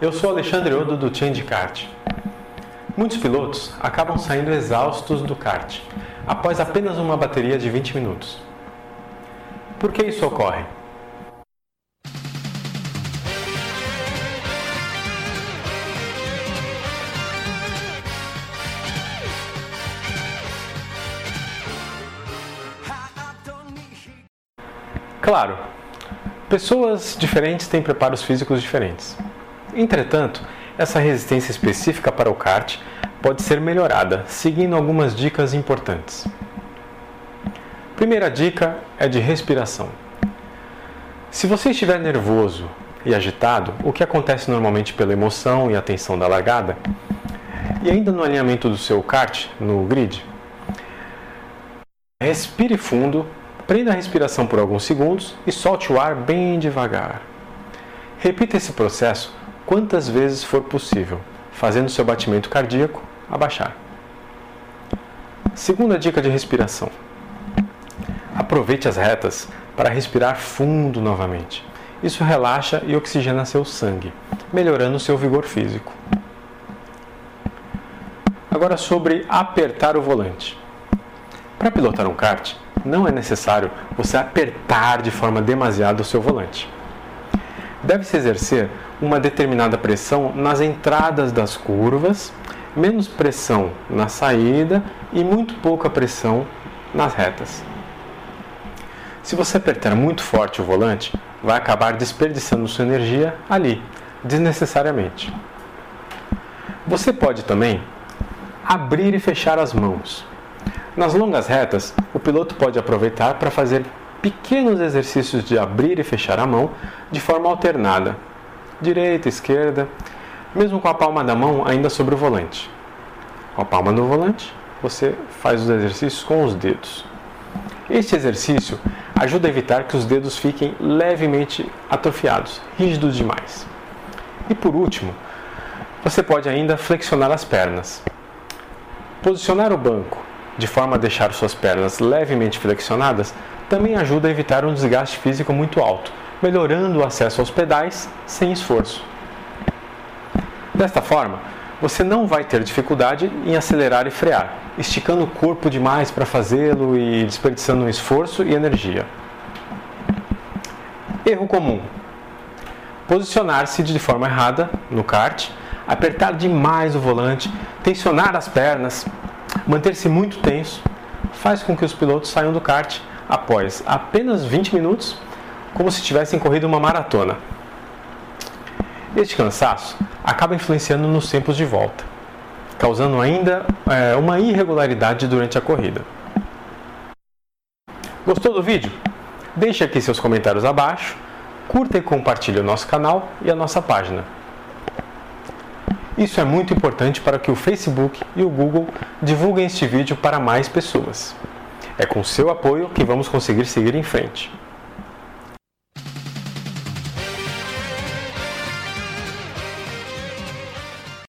Eu sou Alexandre Odo do Change Kart. Muitos pilotos acabam saindo exaustos do kart após apenas uma bateria de 20 minutos. Por que isso ocorre? Claro, pessoas diferentes têm preparos físicos diferentes. Entretanto, essa resistência específica para o kart pode ser melhorada seguindo algumas dicas importantes. Primeira dica é de respiração. Se você estiver nervoso e agitado, o que acontece normalmente pela emoção e a tensão da largada, e ainda no alinhamento do seu kart, no grid, respire fundo, prenda a respiração por alguns segundos e solte o ar bem devagar. Repita esse processo quantas vezes for possível, fazendo seu batimento cardíaco abaixar. Segunda dica de respiração. Aproveite as retas para respirar fundo novamente. Isso relaxa e oxigena seu sangue, melhorando seu vigor físico. Agora sobre apertar o volante. Para pilotar um kart, não é necessário você apertar de forma demasiada o seu volante. Deve-se exercer uma determinada pressão nas entradas das curvas, menos pressão na saída e muito pouca pressão nas retas. Se você apertar muito forte o volante, vai acabar desperdiçando sua energia ali, desnecessariamente. Você pode também abrir e fechar as mãos. Nas longas retas, o piloto pode aproveitar para fazer pequenos exercícios de abrir e fechar a mão de forma alternada, direita, esquerda, mesmo com a palma da mão ainda sobre o volante. Com a palma do volante, você faz os exercícios com os dedos. Este exercício ajuda a evitar que os dedos fiquem levemente atrofiados, rígidos demais. E por último, você pode ainda flexionar as pernas. Posicionar o banco de forma a deixar suas pernas levemente flexionadas também ajuda a evitar um desgaste físico muito alto, melhorando o acesso aos pedais sem esforço. Desta forma, você não vai ter dificuldade em acelerar e frear, esticando o corpo demais para fazê-lo e desperdiçando esforço e energia. Erro comum: posicionar-se de forma errada no kart, apertar demais o volante, tensionar as pernas, manter-se muito tenso, faz com que os pilotos saiam do kart após apenas 20 minutos, como se tivessem corrido uma maratona. Este cansaço acaba influenciando nos tempos de volta, causando ainda é, uma irregularidade durante a corrida. Gostou do vídeo? Deixe aqui seus comentários abaixo, curta e compartilhe o nosso canal e a nossa página. Isso é muito importante para que o Facebook e o Google divulguem este vídeo para mais pessoas. É com seu apoio que vamos conseguir seguir em frente.